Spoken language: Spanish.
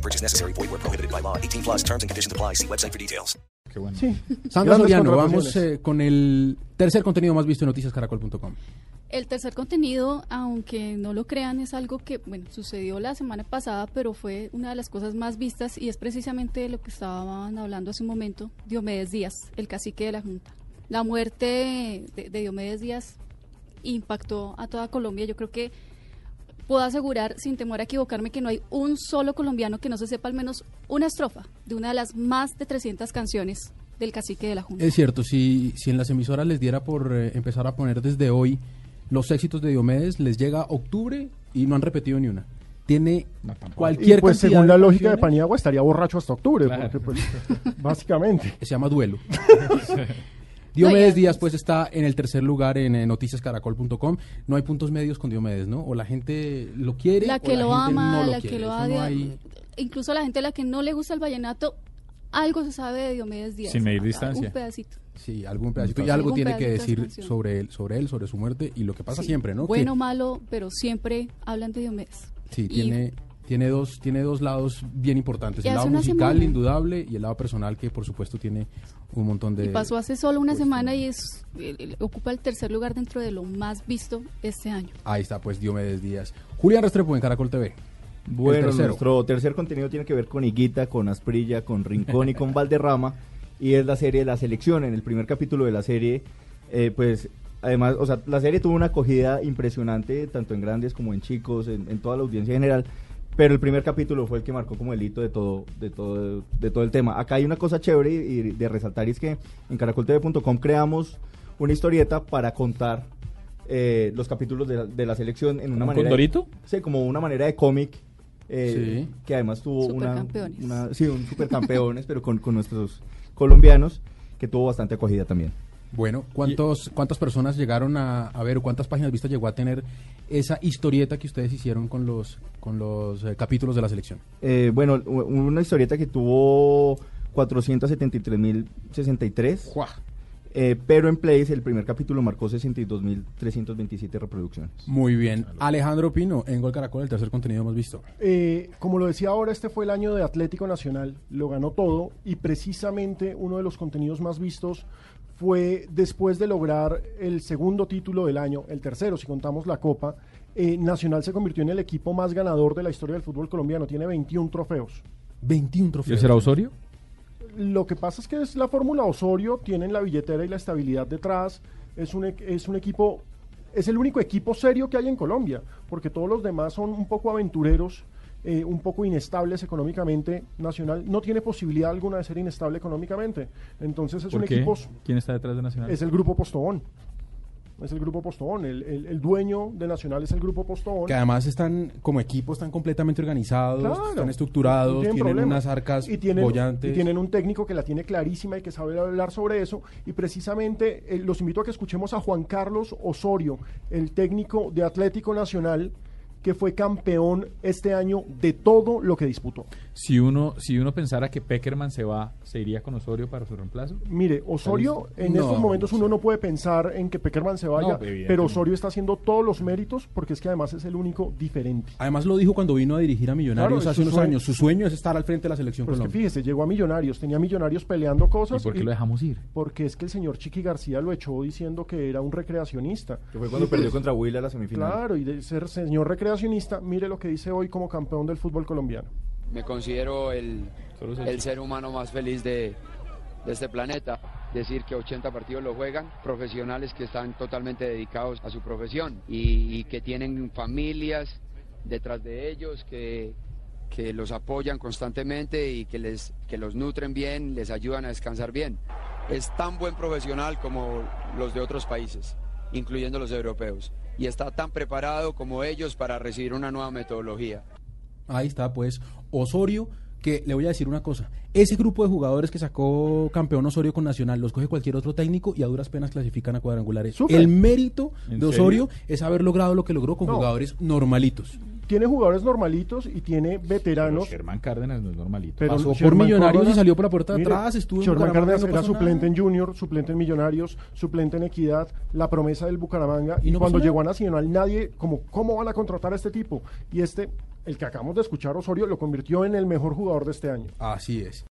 No purchase necessary. Void where prohibited by law. 18 plus terms and conditions apply. See website for details. Sí. Sandra Soriano, vamos eh, con el tercer contenido más visto en noticiascaracol.com. El tercer contenido, aunque no lo crean, es algo que bueno sucedió la semana pasada, pero fue una de las cosas más vistas y es precisamente lo que estaban hablando hace un momento, Diomedes Díaz, el cacique de la Junta. La muerte de, de Diomedes Díaz impactó a toda Colombia. Yo creo que puedo asegurar, sin temor a equivocarme, que no hay un solo colombiano que no se sepa al menos una estrofa de una de las más de 300 canciones del cacique de la Junta. Es cierto, si, si en las emisoras les diera por eh, empezar a poner desde hoy los éxitos de Diomedes, les llega octubre y no han repetido ni una. Tiene cualquier Y pues según la lógica de. Paniagua estaría borracho hasta octubre, porque pues básicamente. Se llama Duelo. No, Diomedes Díaz pues está en el tercer lugar en eh, noticiascaracol.com. No hay puntos medios con Diomedes, ¿no? O la gente lo quiere la o que la lo gente ama, no lo la quiere. que lo no odia, hay- incluso la gente a la que no le gusta el vallenato, algo se sabe de Diomedes Díaz. Sin medir distancia. Un pedacito. Sí, algún pedacito. Y algo algún tiene que de decir sobre él, sobre él, sobre su muerte y lo que pasa Sí, siempre, ¿no? Bueno Que- malo, pero siempre hablan de Diomedes. Sí, Y- tiene, tiene, dos, tiene dos lados bien importantes. El lado musical, semana- indudable, y el lado personal, que por supuesto tiene un montón de... Y pasó hace solo una pues, semana y es ocupa el tercer lugar dentro de lo más visto este año. Ahí está, pues, Diomedes Díaz. Julián Restrepo en Caracol TV. Bueno, tercero. nuestro tercer contenido tiene que ver con Higuita, con Asprilla, con Rincón y con Valderrama. Y es la serie de la selección. En el primer capítulo de la serie, eh, pues, además, o sea, la serie tuvo una acogida impresionante, tanto en grandes como en chicos, en, en toda la audiencia general. Pero el primer capítulo fue el que marcó como el hito de todo, de todo, de todo el tema. Acá hay una cosa chévere y de resaltar y es que en caracoltv.com creamos una historieta para contar eh, los capítulos de la, de la selección en una ¿Un manera. condorito? Sí, como una manera de cómic. eh, Sí. Que además tuvo una, una- Sí, un supercampeones, pero con, con nuestros colombianos, que tuvo bastante acogida también. Bueno, ¿cuántos, ¿cuántas personas llegaron a, a ver o cuántas páginas vistas llegó a tener esa historieta que ustedes hicieron con los, con los eh, capítulos de la selección? Eh, bueno, una historieta que tuvo 473.063, ¡Juá! eh, pero en Plays el primer capítulo marcó 62.327 reproducciones. Muy bien. Alejandro Pino, en Gol Caracol, el tercer contenido hemos visto. Eh, como lo decía ahora, este fue el año de Atlético Nacional, lo ganó todo y precisamente uno de los contenidos más vistos fue después de lograr el segundo título del año, el tercero si contamos la Copa, eh, Nacional se convirtió en el equipo más ganador de la historia del fútbol colombiano, tiene 21 trofeos. 21 ¿Y trofeos. será Osorio? Lo que pasa es que es la fórmula Osorio, tienen la billetera y la estabilidad detrás, es un, e- es un equipo, es el único equipo serio que hay en Colombia, porque todos los demás son un poco aventureros, eh, un poco inestables económicamente. Nacional no tiene posibilidad alguna de ser inestable económicamente, entonces es ¿Por un qué? equipo, ¿Quién está detrás de Nacional? es el grupo Postobón. Es el grupo Postobón, el, el- el dueño de Nacional es el grupo Postobón. Que además están, como equipo, están completamente organizados, Claro. están estructurados, No tienen, unas arcas y tienen, bollantes. y tienen un técnico que la tiene clarísima y que sabe hablar sobre eso. Y precisamente eh, los invito a que escuchemos a Juan Carlos Osorio, el técnico de Atlético Nacional, que fue campeón este año de todo lo que disputó. Si uno, si uno pensara que Peckerman se va, ¿se iría con Osorio para su reemplazo? Mire, Osorio, en No, estos momentos no uno no puede pensar en que Peckerman se vaya, No, pero Osorio está haciendo todos los méritos porque es que además es el único diferente. Además lo dijo cuando vino a dirigir a Millonarios Claro, hace unos sueño- años. Su sueño es estar al frente de la selección Pero es que fíjese, llegó a Millonarios, tenía Millonarios peleando ¿Y cosas. por qué y- lo dejamos ir? porque es que el señor Chiqui García lo echó diciendo que era un recreacionista. Que fue cuando perdió contra Huila la semifinal. Claro, y de ser señor recreacionista, mire lo que dice hoy como campeón del fútbol colombiano. Me considero el, el ser humano más feliz de, de este planeta. Decir que 80 partidos lo juegan, profesionales que están totalmente dedicados a su profesión y, y que tienen familias detrás de ellos, que, que los apoyan constantemente y que, les, que los nutren bien, les ayudan a descansar bien. Es tan buen profesional como los de otros países, incluyendo los europeos, y está tan preparado como ellos para recibir una nueva metodología. Ahí está, pues, Osorio que le voy a decir una cosa. Ese grupo de jugadores que sacó campeón Osorio con Nacional los coge cualquier otro técnico y a duras penas clasifican a cuadrangulares. El mérito ¿En de serio? Osorio es haber logrado lo que logró con No. jugadores normalitos. Tiene jugadores normalitos y tiene veteranos. Sherman Cárdenas no es normalito. Pero Pasó por Millonarios Cárdenas- y salió por la puerta de Mire, atrás, estuvo en Sherman Bucaramanga, Cárdenas no era suplente nada. en Junior, suplente en Millonarios, suplente en Equidad, la promesa del Bucaramanga. ¿Y no cuando llegó a Nacional, nadie, como, ¿cómo van a contratar a este tipo? Y este, el que acabamos de escuchar, Osorio, lo convirtió en el mejor jugador de este año. Así es.